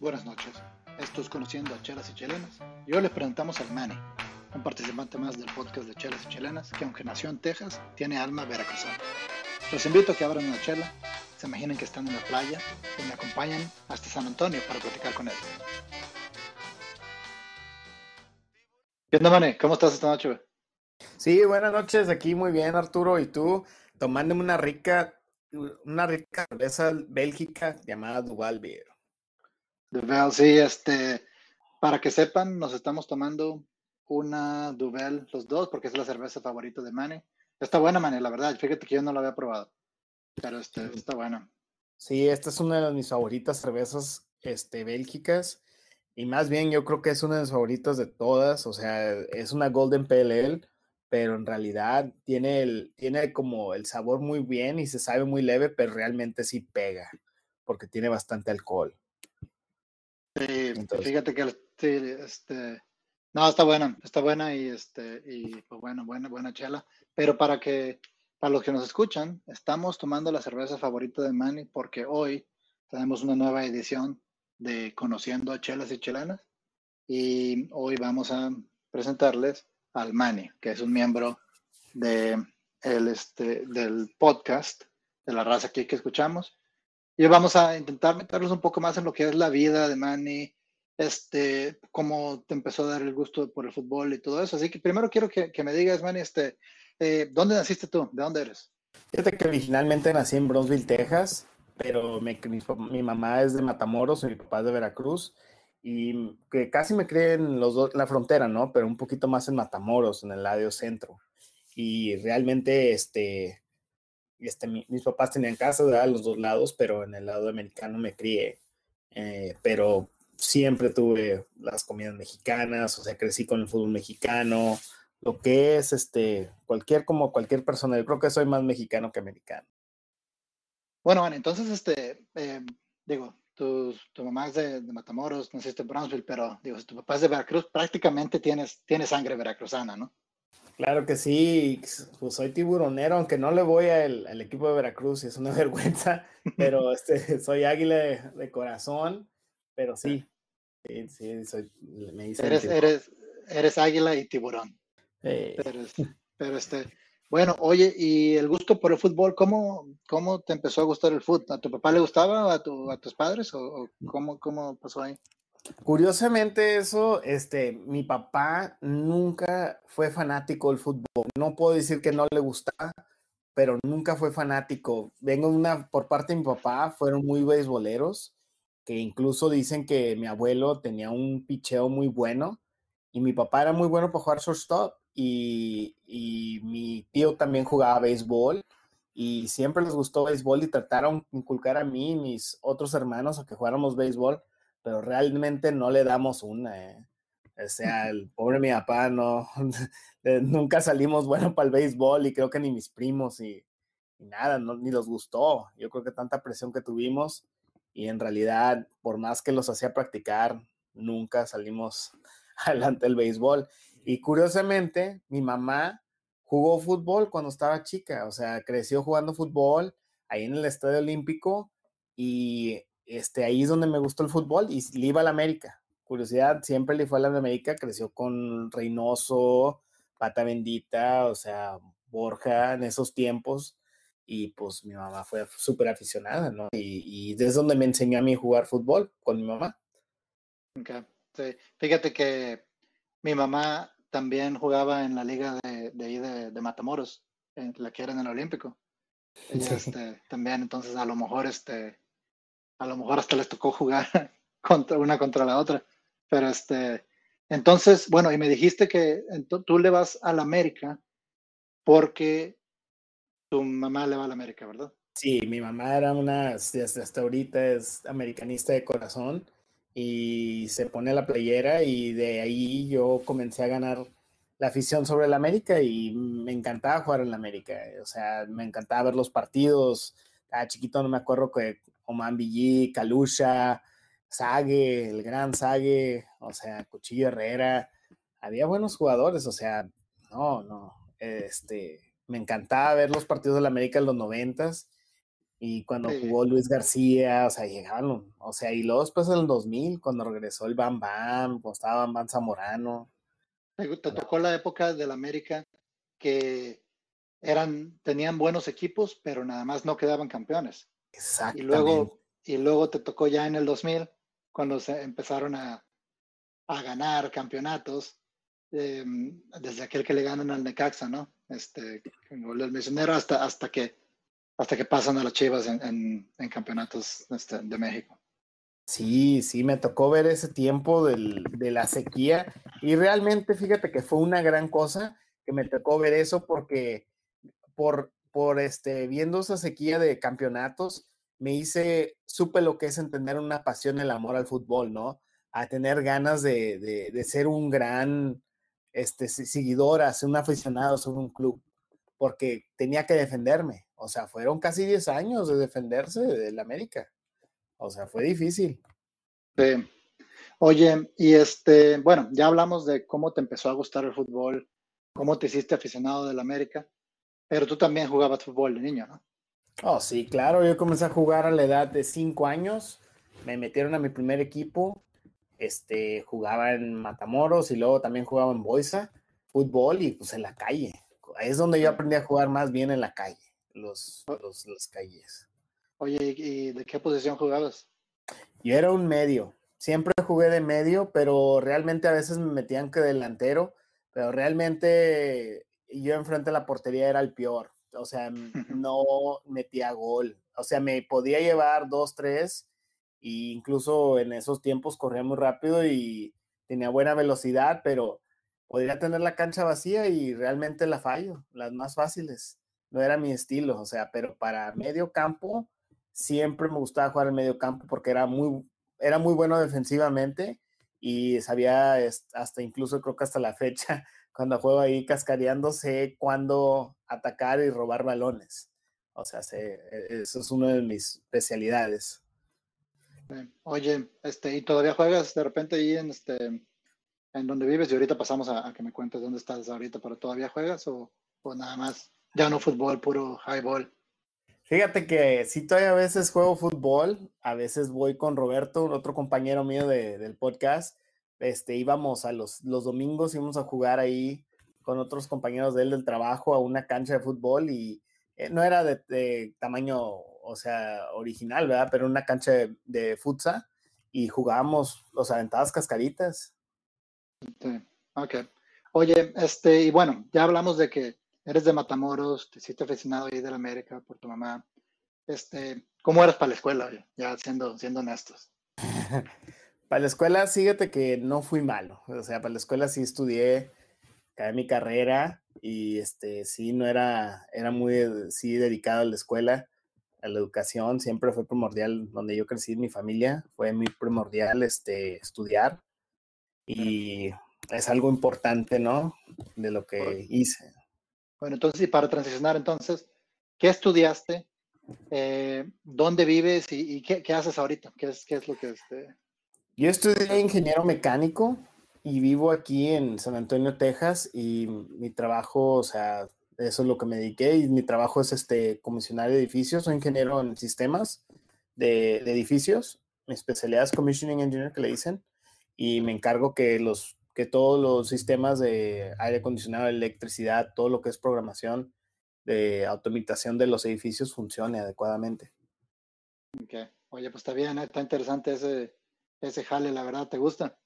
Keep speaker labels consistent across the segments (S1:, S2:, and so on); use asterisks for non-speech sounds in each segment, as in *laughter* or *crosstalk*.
S1: buenas noches. Esto es Conociendo a Chelas y Chilenas. Y hoy les presentamos al Manny, un participante más del podcast de Chelas y Chilenas que aunque nació en Texas, tiene alma veracruzana. Los invito a que abran una chela, se imaginen que están en la playa y me acompañen hasta San Antonio para platicar con él. ¿Qué onda, Manny? ¿Cómo estás esta noche?
S2: Sí, buenas noches, aquí muy bien, Arturo. ¿Y tú? Tomándome una rica, una rica cerveza bélgica llamada Duval Beer.
S1: Duvel, sí, este, para que sepan, nos estamos tomando una Duvel los dos porque es la cerveza favorita de Manny. Está buena, Manny, la verdad. Fíjate que yo no la había probado, pero este, está buena.
S2: Sí, esta es una de mis favoritas cervezas este, bélgicas y más bien yo creo que es una de mis favoritas de todas. O sea, es una Golden PLL, pero en realidad tiene, el, tiene como el sabor muy bien y se sabe muy leve, pero realmente sí pega porque tiene bastante alcohol.
S1: Sí, fíjate que este, no, está buena, está buena y este, y pues bueno, buena, buena chela. Pero para que, para los que nos escuchan, estamos tomando la cerveza favorita de Manny porque hoy tenemos una nueva edición de Conociendo a Chelas y Chelanas. Y hoy vamos a presentarles al Manny, que es un miembro de el, este, del podcast de la raza aquí que escuchamos. Y vamos a intentar meterlos un poco más en lo que es la vida de Manny, este, cómo te empezó a dar el gusto por el fútbol y todo eso. Así que primero quiero que, me digas, Manny, este, eh, ¿dónde naciste tú? ¿De dónde eres?
S2: Fíjate que originalmente nací en Brownsville, Texas, pero mi, mi, mamá es de Matamoros y mi papá es de Veracruz. Y que casi me crié en los dos, la frontera, ¿no? Pero un poquito más en Matamoros, en el lado centro. Y realmente, este, este, mis papás tenían casa a los dos lados, pero en el lado americano me crié. Eh, pero siempre tuve las comidas mexicanas, o sea, crecí con el fútbol mexicano, lo que es este, cualquier, como cualquier persona, yo creo que soy más mexicano que americano.
S1: Bueno, bueno, entonces, este, eh, digo, tu, tu mamá es de, Matamoros, naciste en Brownsville, pero digo, si tu papá es de Veracruz, prácticamente tienes, tienes sangre veracruzana, ¿no?
S2: Claro que sí, pues soy tiburonero, aunque no le voy al, equipo de Veracruz, es una *laughs* vergüenza, *laughs* pero este, soy águila de, corazón, pero sí, sí, sí soy,
S1: me dicen eres, eres, eres águila y tiburón. Pero, este, bueno, oye, y el gusto por el fútbol, ¿cómo, cómo te empezó a gustar el fútbol? ¿A tu papá le gustaba, a, tu, a tus padres, o, cómo, cómo pasó ahí?
S2: Curiosamente eso, este, mi papá nunca fue fanático del fútbol. No puedo decir que no le gustaba, pero nunca fue fanático. Vengo una, por parte de mi papá, fueron muy beisboleros, que incluso dicen que mi abuelo tenía un picheo muy bueno y mi papá era muy bueno para jugar shortstop y, y mi tío también jugaba béisbol y siempre les gustó béisbol y trataron de inculcar a mí y mis otros hermanos a que jugáramos béisbol pero realmente no le damos una. ¿eh? O sea, el pobre mi papá no, *laughs* eh, nunca salimos bueno para el béisbol y creo que ni mis primos y, nada, ni los gustó. Yo creo que tanta presión que tuvimos y en realidad, por más que los hacía practicar, nunca salimos *laughs* adelante del béisbol. Y curiosamente, mi mamá jugó fútbol cuando estaba chica, o sea, creció jugando fútbol ahí en el Estadio Olímpico y este, ahí es donde me gustó el fútbol y le iba a la América. Curiosidad, siempre le fue a la América, creció con Reynoso, Pata Bendita, o sea, Borja en esos tiempos. Y pues mi mamá fue súper aficionada, ¿no? Y, y es donde me enseñó a mí jugar fútbol con mi mamá.
S1: Okay. Sí. Fíjate que mi mamá también jugaba en la liga de, de ahí de, Matamoros, en la que era en el Olímpico. *laughs* este, también, entonces a lo mejor este, a lo mejor hasta les tocó jugar *laughs* contra una contra la otra. Pero este, entonces, bueno, y me dijiste que tú le vas a la América porque tu mamá le va a la América, ¿verdad?
S2: Sí, mi mamá era una, hasta ahorita es americanista de corazón y se pone la playera y de ahí yo comencé a ganar la afición sobre la América y me encantaba jugar en la América. O sea, me encantaba ver los partidos. A chiquito no me acuerdo que Oman Villí, Kalusha, Sague, el gran Sague, o sea, Cuchillo Herrera, había buenos jugadores, o sea, no, no, este, me encantaba ver los partidos de la América en los noventas Y cuando jugó Luis García, o sea, llegaban, o sea, y luego después en el 2000, cuando regresó el Bam Bam, cuando estaba Bam Bam Zamorano.
S1: Te tocó la época del América que eran, tenían buenos equipos, pero nada más no quedaban campeones.
S2: Exactamente.
S1: Y luego, y luego te tocó ya en el 2000, cuando se empezaron a, a ganar campeonatos, em, desde aquel que le ganan al Necaxa, ¿no? Este, el misionero hasta, hasta que hasta que pasan a las Chivas en, en, campeonatos este, de México.
S2: Sí, sí, me tocó ver ese tiempo del, de la sequía y realmente fíjate que fue una gran cosa que me tocó ver eso porque por, por este, viendo esa sequía de campeonatos, me hice, supe lo que es entender una pasión, el amor al fútbol, ¿no? A tener ganas de, de, ser un gran este, seguidor, a ser un aficionado a un club, porque tenía que defenderme. O sea, fueron casi 10 años de defenderse del América. O sea, fue difícil.
S1: Sí. Oye, y este, bueno, ya hablamos de cómo te empezó a gustar el fútbol, cómo te hiciste aficionado del América. Pero tú también jugabas fútbol de niño, ¿no?
S2: Oh, sí, claro. Yo comencé a jugar a la edad de cinco años. Me metieron a mi primer equipo. Este, jugaba en Matamoros y luego también jugaba en Boisa, fútbol y pues en la calle. Es donde yo aprendí a jugar más bien en la calle, los, los, las calles.
S1: Oye, ¿y de qué posición jugabas?
S2: Yo era un medio. Siempre jugué de medio, pero realmente a veces me metían que delantero, pero realmente yo enfrente de la portería era el peor. O sea, *laughs* no metía gol. O sea, me podía llevar dos, tres, e incluso en esos tiempos corría muy rápido y tenía buena velocidad, pero podría tener la cancha vacía y realmente la fallo, las más fáciles. No era mi estilo, o sea, pero para medio campo siempre me gustaba jugar en medio campo porque era muy, era muy bueno defensivamente y sabía hasta incluso creo que hasta la fecha cuando juego ahí cascareando, sé cuándo atacar y robar balones. O sea, e, eso es una de mis especialidades.
S1: Oye, este, ¿y todavía juegas de repente ahí en este en donde vives? Y ahorita pasamos a, que me cuentes dónde estás ahorita, pero ¿todavía juegas o, o nada más? Ya no fútbol, puro highball.
S2: Fíjate que sí, todavía a veces juego fútbol, a veces voy con Roberto, otro compañero mío de, del podcast, este, íbamos a los, los domingos, íbamos a jugar ahí con otros compañeros de él del trabajo a una cancha de fútbol y eh, no era de, tamaño, o sea, original, ¿verdad? Pero una cancha de, de futsal y jugábamos los aventadas cascaritas.
S1: Sí, ok. Oye, este, y bueno, ya hablamos de que eres de Matamoros, te hiciste aficionado ahí de la América por tu mamá. Este, ¿cómo eras para la escuela, ya siendo, siendo honestos? *laughs*
S2: Para la escuela, fíjate que no fui malo. O sea, para la escuela sí estudié, acabé mi carrera y este, sí, no era, era muy, sí, dedicado a la escuela, a la educación. Siempre fue primordial, donde yo crecí mi familia, fue muy primordial este, estudiar. Y es algo importante, ¿no? De lo que hice.
S1: Bueno, entonces, y para transicionar, entonces, ¿qué estudiaste? Eh, ¿Dónde vives y, qué, qué, haces ahorita? ¿Qué es, qué es lo que este,
S2: yo estudié ingeniero mecánico y vivo aquí en San Antonio, Texas, y mi trabajo, o sea, eso es lo que me dediqué, y mi trabajo es este, comisionar edificios, soy ingeniero en sistemas de, edificios, mi especialidad es Commissioning Engineer, que le dicen, y me encargo que, los, que todos los sistemas de aire acondicionado, electricidad, todo lo que es programación de automatización de los edificios funcione adecuadamente.
S1: Ok, oye, pues está bien, ¿eh? está interesante ese, ese jale, la verdad, ¿te gusta?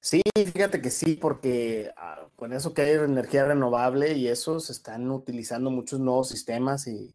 S2: Sí, fíjate que sí, porque ah, con eso que hay energía renovable y eso se están utilizando muchos nuevos sistemas y,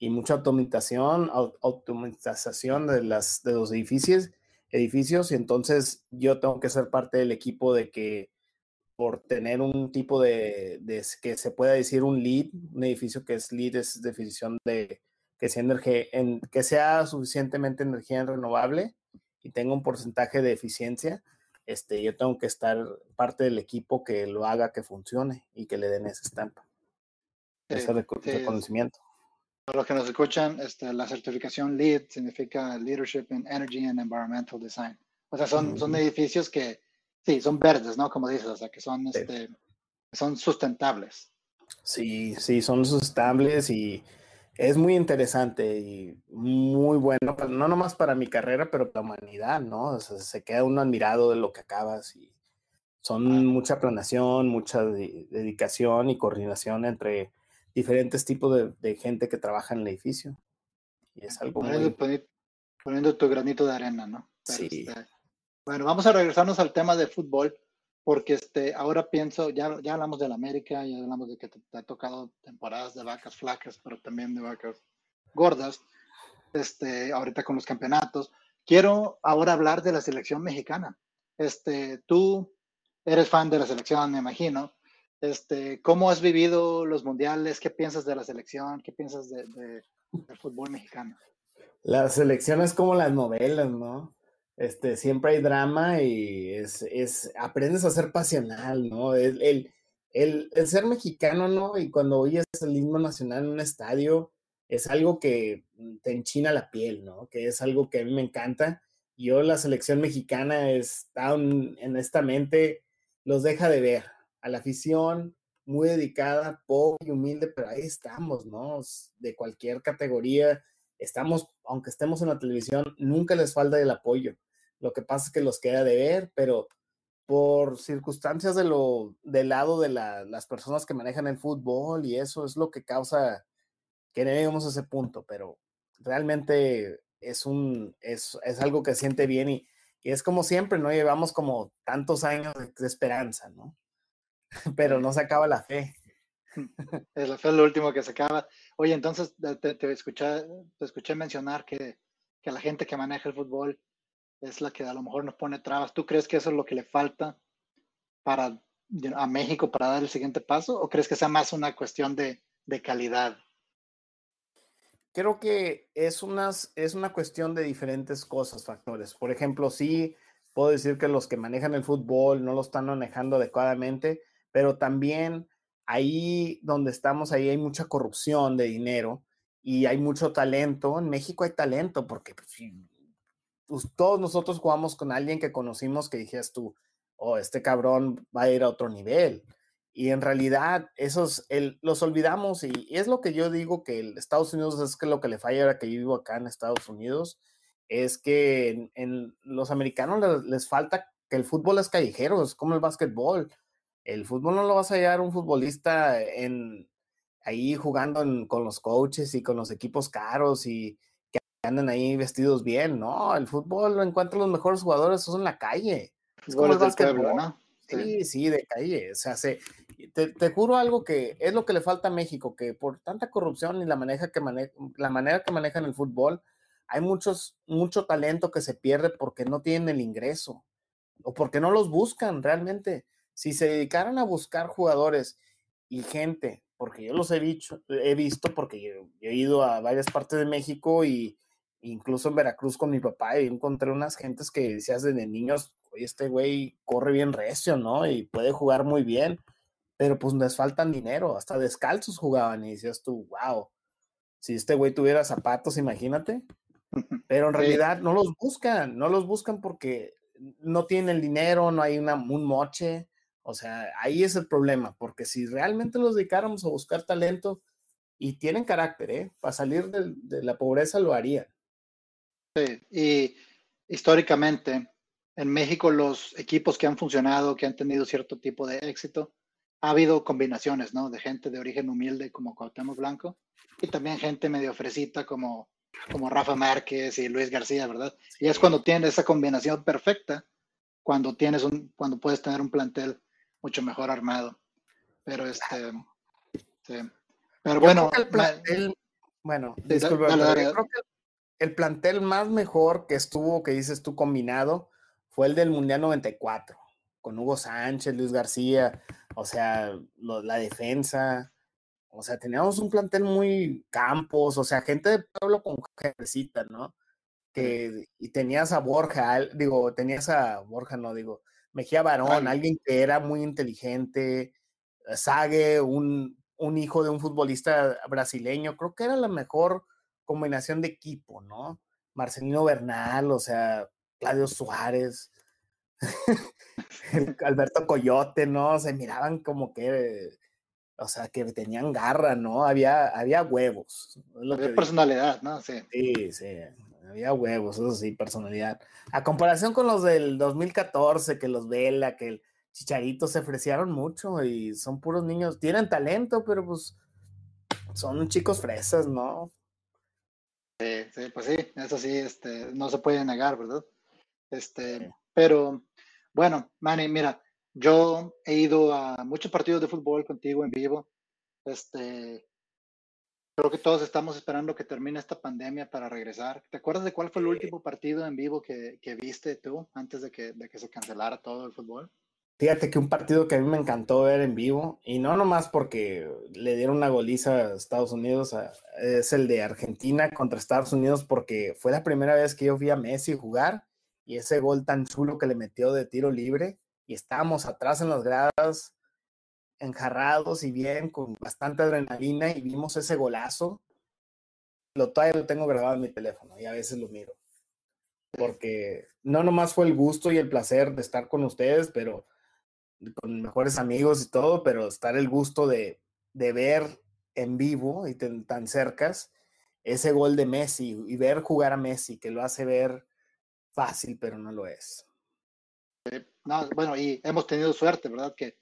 S2: mucha automatización, automatización de, las, de los edificios, edificios, y entonces yo tengo que ser parte del equipo de que por tener un tipo de, de que se pueda decir un lead, un edificio que es lead es definición de que sea, energía, en, que sea suficientemente energía renovable, y tengo un porcentaje de eficiencia, este, yo tengo que estar parte del equipo que lo haga que funcione y que le den esa estampa, ese reconocimiento.
S1: Para los que nos escuchan, este, la certificación LEED significa Leadership in Energy and Environmental Design. O sea, son, son edificios que, sí, son verdes, ¿no? Como dices, o sea, que son, este, son sustentables.
S2: Sí, sí, son sustentables y es muy interesante y muy bueno, no nomás para mi carrera, pero para la humanidad, ¿no? se queda uno admirado de lo que acabas y son mucha planeación, mucha dedicación y coordinación entre diferentes tipos de, gente que trabaja en el edificio. Y es algo
S1: muy... Poniendo, tu granito de arena, ¿no?
S2: sí.
S1: Bueno, vamos a regresarnos al tema de fútbol, porque este, ahora pienso, ya, ya hablamos del América, ya hablamos de que te, ha tocado temporadas de vacas flacas, pero también de vacas gordas, este, ahorita con los campeonatos. Quiero ahora hablar de la selección mexicana. Este, tú eres fan de la selección, me imagino. Este, ¿Cómo has vivido los mundiales? ¿Qué piensas de la selección? ¿Qué piensas de, del fútbol mexicano?
S2: La selección es como las novelas, ¿no? Este, siempre hay drama y es, es aprendes a ser pasional, ¿no? El, el, el, ser mexicano, ¿no? Y cuando oyes el himno nacional en un estadio, es algo que te enchina la piel, ¿no? Que es algo que a mí me encanta. Yo, la selección mexicana está en esta mente los deja de ver. A la afición, muy dedicada, pobre y humilde, pero ahí estamos, ¿no? De cualquier categoría, estamos, aunque estemos en la televisión, nunca les falta el apoyo. Lo que pasa es que los queda de ver, pero por circunstancias de lo, del lado de las personas que manejan el fútbol y eso es lo que causa que no lleguemos a ese punto, pero realmente es un, es, es algo que siente bien y, y es como siempre, ¿no? Llevamos como tantos años de esperanza, ¿no? *laughs* Pero no se acaba la fe. *laughs*
S1: Es es lo último que se acaba. Oye, entonces te, escuché, te escuché mencionar que, que, la gente que maneja el fútbol es la que a lo mejor nos pone trabas. ¿Tú crees que eso es lo que le falta para a México para dar el siguiente paso? ¿O crees que sea más una cuestión de, de calidad?
S2: creo que es, unas, es una cuestión de diferentes cosas, factores. Por ejemplo, sí puedo decir que los que manejan el fútbol no lo están manejando adecuadamente, pero también ahí donde estamos, ahí hay mucha corrupción de dinero y hay mucho talento. En México hay talento porque pues, pues, todos nosotros jugamos con alguien que conocimos que dijeras tú, oh, este cabrón va a ir a otro nivel. Y en realidad, esos los olvidamos y, es lo que yo digo que el Estados Unidos es que lo que le falla ahora que yo vivo acá en Estados Unidos, es que en, los americanos les, falta que el fútbol es callejero, es como el básquetbol. El fútbol no lo vas a hallar un futbolista en, ahí jugando con los coaches y con los equipos caros y que andan ahí vestidos bien, no, el fútbol lo encuentra los mejores jugadores, es en la calle. Es como el básquetbol, ¿no? Sí, sí, de calle. O sea, se, te, juro algo que es lo que le falta a México, que por tanta corrupción y la, maneja que la manera que manejan el fútbol, hay muchos, mucho talento que se pierde porque no tienen el ingreso o porque no los buscan realmente. Si se dedicaran a buscar jugadores y gente, porque yo los he, dicho, he visto, porque yo, he ido a varias partes de México y incluso en Veracruz con mi papá y encontré unas gentes que decías desde niños, oye, este güey corre bien recio, ¿no? Y puede jugar muy bien pero pues les faltan dinero, hasta descalzos jugaban y decías tú, wow, si este güey tuviera zapatos, imagínate. *laughs* Pero en realidad no los buscan, no los buscan porque no tienen el dinero, no hay una, un moche. O sea, ahí es el problema, porque si realmente los dedicáramos a buscar talento y tienen carácter, ¿eh? Para salir de, de la pobreza lo harían.
S1: Sí, y históricamente en México los equipos que han funcionado, que han tenido cierto tipo de éxito, ha habido combinaciones, ¿no? De gente de origen humilde como Cuauhtémoc Blanco y también gente medio fresita como, como Rafa Márquez y Luis García, ¿verdad? Y es cuando tienes esa combinación perfecta, cuando tienes un, cuando puedes tener un plantel mucho mejor armado. Pero este, sí. Pero bueno,
S2: el plantel, bueno, disculpe, creo que el plantel más mejor que estuvo, que dices tú combinado, fue el del Mundial 94 con Hugo Sánchez, Luis García, o sea, la defensa, o sea, teníamos un plantel muy campos, o sea, gente de pueblo con jefecita, ¿no? Que, y tenías a Borja, digo, tenías a Borja, no digo, Mejía Barón, alguien que era muy inteligente, Sague, un, un hijo de un futbolista brasileño, creo que era la mejor combinación de equipo, ¿no? Marcelino Bernal, o sea, Claudio Suárez, *laughs* Alberto Coyote, ¿no? Se miraban como que o sea, que tenían garra, ¿no? Había, había huevos.
S1: había personalidad, ¿no? Sí.
S2: sí, sí, había huevos, eso sí, personalidad. A comparación con los del 2014, que los Vela, que el Chicharito se ofrecieron mucho y son puros niños, tienen talento, pero pues son chicos fresas, ¿no?
S1: Sí, sí, pues sí, eso sí, este, no se puede negar, ¿verdad? Este, pero bueno, Manny, mira, yo he ido a muchos partidos de fútbol contigo en vivo. Este, creo que todos estamos esperando que termine esta pandemia para regresar. ¿Te acuerdas de cuál fue el último partido en vivo que, que viste tú antes de que, de que se cancelara todo el fútbol?
S2: Fíjate que un partido que a mí me encantó ver en vivo, y no nomás porque le dieron una goliza a Estados Unidos, es el de Argentina contra Estados Unidos, porque fue la primera vez que yo vi a Messi jugar y ese gol tan chulo que le metió de tiro libre, y estábamos atrás en las gradas, enjarrados y bien, con bastante adrenalina, y vimos ese golazo. Lo todavía lo tengo grabado en mi teléfono y a veces lo miro. Porque no nomás fue el gusto y el placer de estar con ustedes, pero con mejores amigos y todo, pero estar el gusto de, de ver en vivo y tan cercas ese gol de Messi y ver jugar a Messi, que lo hace ver fácil, pero no lo es.
S1: No, bueno, y hemos tenido suerte, ¿verdad? Que,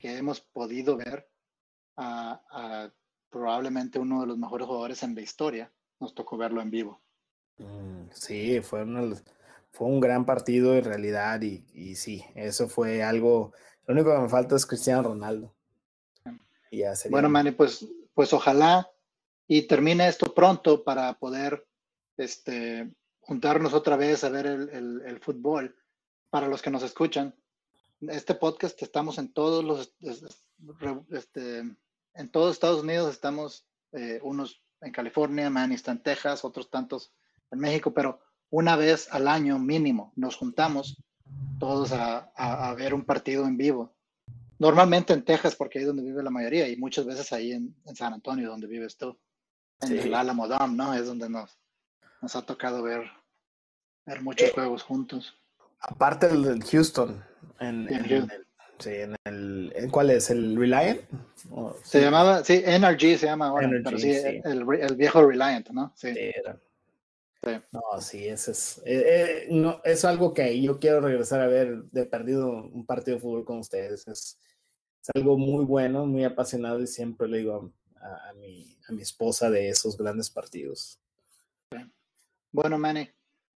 S1: que hemos podido ver a, a, probablemente uno de los mejores jugadores en la historia. Nos tocó verlo en vivo.
S2: Mm, sí, fue, fue un gran partido en realidad y, y sí, eso fue algo lo único que me falta es Cristiano Ronaldo.
S1: Bueno, Manny, pues, pues ojalá y termine esto pronto para poder este, juntarnos otra vez a ver el, fútbol. Para los que nos escuchan, este podcast estamos en todos los, este, en todos Estados Unidos, estamos eh, unos en California, Manny está en Texas, otros tantos en México, pero una vez al año mínimo nos juntamos todos a, ver un partido en vivo. Normalmente en Texas, porque ahí es donde vive la mayoría, y muchas veces ahí en, San Antonio, donde vives tú. En el Alamo Dome, ¿no? Es donde nos, nos ha tocado ver, ver muchos eh, juegos juntos.
S2: Aparte del Houston, en, el, sí, en el, ¿en ¿cuál es? ¿El Reliant?
S1: se llamaba, sí, NRG se llama ahora, pero sí, El, el, viejo Reliant, ¿no? Sí. era,
S2: no, sí, eso es, eh, eh, no, es algo que yo quiero regresar a ver de perdido un partido de fútbol con ustedes. Es, algo muy bueno, muy apasionado y siempre le digo a, mi, a mi esposa de esos grandes partidos.
S1: Bueno, Manny,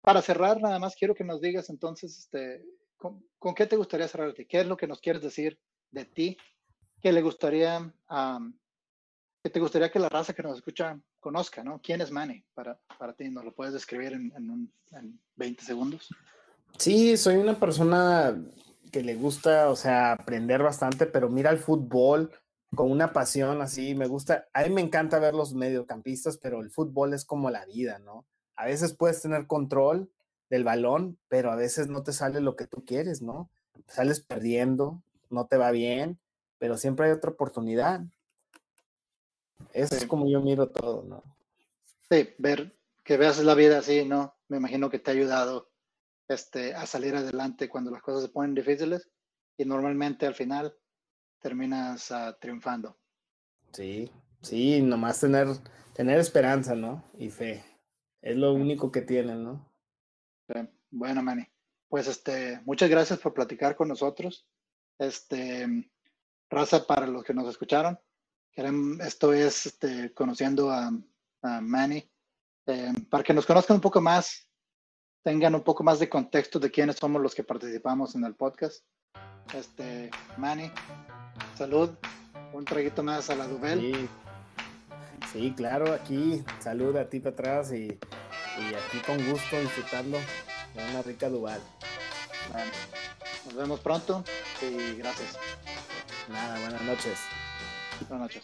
S1: para cerrar, nada más quiero que nos digas entonces, este, ¿con, qué te gustaría cerrar ti? ¿Qué es lo que nos quieres decir de ti? ¿Qué le gustaría, que te gustaría que la raza que nos escucha conozca, ¿no? ¿Quién es Manny para, para ti? ¿Nos lo puedes describir en, en, 20 segundos?
S2: Sí, soy una persona que le gusta, o sea, aprender bastante, pero mira el fútbol con una pasión así, me gusta, a mí me encanta ver los mediocampistas, pero el fútbol es como la vida, ¿no? A veces puedes tener control del balón, pero a veces no te sale lo que tú quieres, ¿no? Sales perdiendo, no te va bien, pero siempre hay otra oportunidad. Eso es como yo miro todo, ¿no?
S1: Sí, ver que veas la vida así, ¿no? Me imagino que te ha ayudado este, a salir adelante cuando las cosas se ponen difíciles y normalmente al final terminas uh, triunfando.
S2: Sí, sí, nomás tener, tener esperanza, ¿no? Y fe. Es lo único que tienen, ¿no?
S1: Bueno, Manny. Pues este, muchas gracias por platicar con nosotros. Este, raza para los que nos escucharon. Esto es este, conociendo a, Manny. Eh, para que nos conozcan un poco más, tengan un poco más de contexto de quiénes somos los que participamos en el podcast. Este, Manny, salud. Un traguito más a la Duvel.
S2: Sí. Claro, aquí salud a ti para atrás y, aquí con gusto disfrutando de una rica Duval.
S1: nos vemos pronto y gracias.
S2: Nada, buenas noches.
S1: Buenas noches.